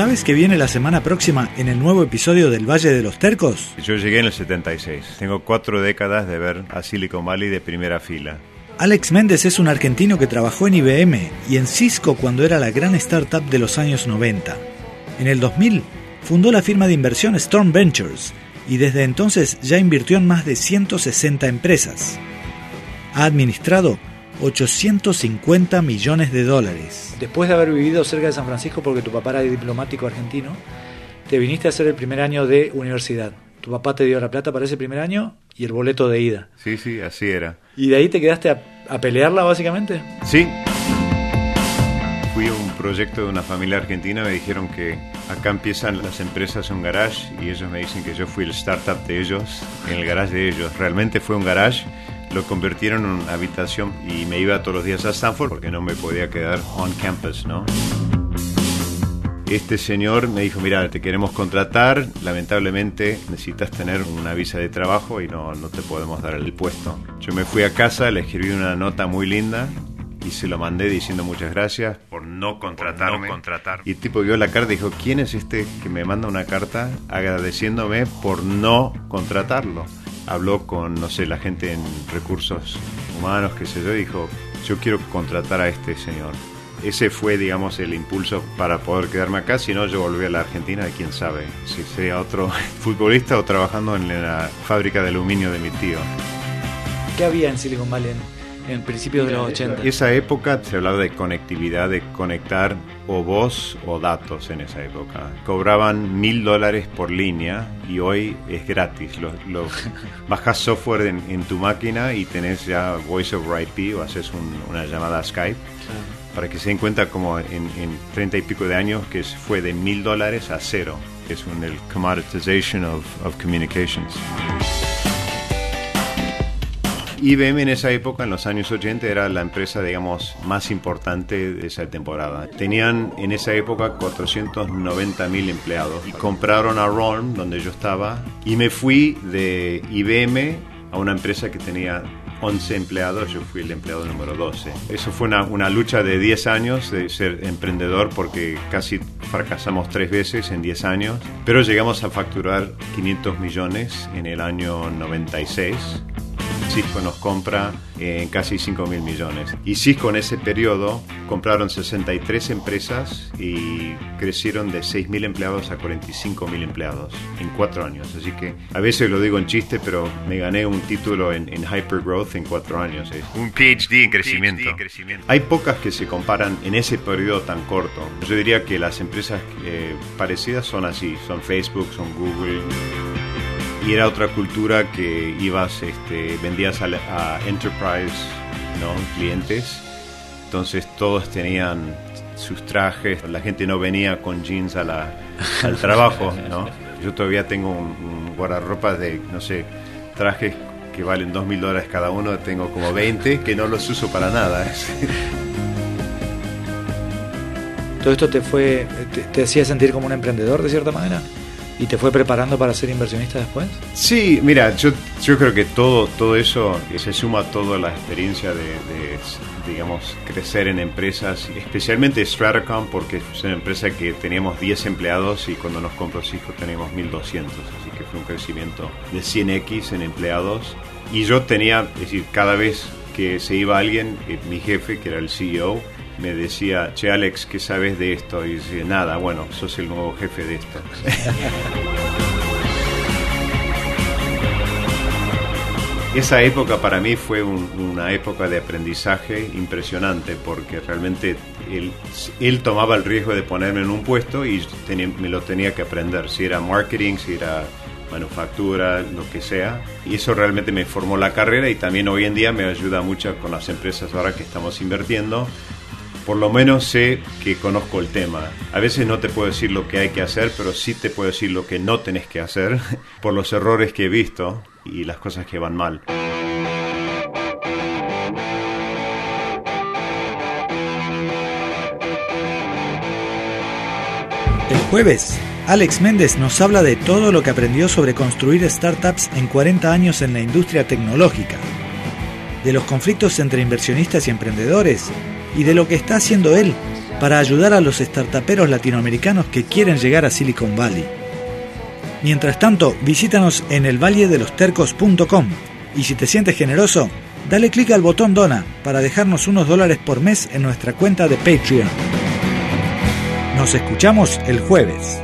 ¿Sabes que viene la semana próxima en el nuevo episodio del Valle de los Tercos? Yo llegué en el 76. Tengo cuatro décadas de ver a Silicon Valley de primera fila. Alex Méndez es un argentino que trabajó en IBM y en Cisco cuando era la gran startup de los años 90. En el 2000 fundó la firma de inversión Storm Ventures y desde entonces ya invirtió en más de 160 empresas. Ha administrado 850 millones de dólares. Después de haber vivido cerca de San Francisco porque tu papá era diplomático argentino, te viniste a hacer el primer año de universidad. Tu papá te dio la plata para ese primer año y el boleto de ida. Sí, sí, así era. ¿Y de ahí te quedaste a, a pelearla básicamente? Sí. Fui a un proyecto de una familia argentina, me dijeron que acá empiezan las empresas un garage y ellos me dicen que yo fui el startup de ellos, en el garage de ellos. Realmente fue un garage lo convirtieron en una habitación y me iba todos los días a Stanford porque no me podía quedar on campus, ¿no? Este señor me dijo, mira, te queremos contratar, lamentablemente necesitas tener una visa de trabajo y no, no te podemos dar el puesto. Yo me fui a casa, le escribí una nota muy linda y se lo mandé diciendo muchas gracias por no contratarme. contratar. Y el tipo vio la carta y dijo, ¿quién es este que me manda una carta agradeciéndome por no contratarlo? Habló con, no sé, la gente en recursos humanos, qué sé yo, dijo, yo quiero contratar a este señor. Ese fue, digamos, el impulso para poder quedarme acá, si no yo volví a la Argentina, y quién sabe, si sería otro futbolista o trabajando en la fábrica de aluminio de mi tío. ¿Qué había en Silicon Valley en principios de los 80. Esa época se hablaba de conectividad, de conectar o voz o datos en esa época. Cobraban mil dólares por línea y hoy es gratis. Lo, bajas software en, tu máquina y tenés ya Voice over IP o haces una llamada a Skype. Para que se den cuenta como en, treinta y pico de años que fue de mil dólares a cero. Es un, el commoditization of, of communications. IBM en esa época, en los años 80, era la empresa, digamos, más importante de esa temporada. Tenían en esa época 490 mil empleados y compraron a Ron, donde yo estaba, y me fui de IBM a una empresa que tenía 11 empleados, yo fui el empleado número 12. Eso fue una, una, lucha de 10 años de ser emprendedor porque casi fracasamos tres veces en 10 años, pero llegamos a facturar 500 millones en el año 96 Cisco nos compra en casi 5 mil millones. Y Cisco en ese periodo compraron 63 empresas y crecieron de 6 mil empleados a 45 mil empleados en cuatro años. Así que a veces lo digo en chiste, pero me gané un título en, en Hypergrowth en cuatro años. un PhD en crecimiento. Hay pocas que se comparan en ese periodo tan corto. Yo diría que las empresas eh, parecidas son así, son Facebook, son Google y era otra cultura que ibas, este, vendías a, enterprise, ¿no? Clientes. Entonces todos tenían sus trajes, la gente no venía con jeans a la, al trabajo, ¿no? Yo todavía tengo un, guardarropa de, no sé, trajes que valen dos mil dólares cada uno, tengo como 20 que no los uso para nada. ¿Todo esto te fue, te hacía sentir como un emprendedor de cierta manera? ¿Y te fue preparando para ser inversionista después? Sí, mira, yo, yo creo que todo, todo eso se suma a toda la experiencia de, digamos, crecer en empresas, especialmente Stratacom, porque es una empresa que teníamos 10 empleados y cuando nos compró Cisco teníamos 1200, así que fue un crecimiento de 100x en empleados. Y yo tenía, es decir, cada vez que se iba alguien, eh, mi jefe, que era el CEO, me decía, che Alex, ¿qué sabes de esto? Y decía, nada, bueno, sos el nuevo jefe de esto. Esa época para mí fue una época de aprendizaje impresionante porque realmente él, él, tomaba el riesgo de ponerme en un puesto y me lo tenía que aprender, si era marketing, si era manufactura, lo que sea. Y eso realmente me formó la carrera y también hoy en día me ayuda mucho con las empresas ahora que estamos invirtiendo por lo menos sé que conozco el tema. A veces no te puedo decir lo que hay que hacer, pero sí te puedo decir lo que no tenés que hacer por los errores que he visto y las cosas que van mal. El jueves, Alex Méndez nos habla de todo lo que aprendió sobre construir startups en 40 años en la industria tecnológica, de los conflictos entre inversionistas y emprendedores, y de lo que está haciendo él para ayudar a los startuperos latinoamericanos que quieren llegar a Silicon Valley. Mientras tanto, visítanos en elvalledelostercos.com y si te sientes generoso, dale clic al botón Dona para dejarnos unos dólares por mes en nuestra cuenta de Patreon. Nos escuchamos el jueves.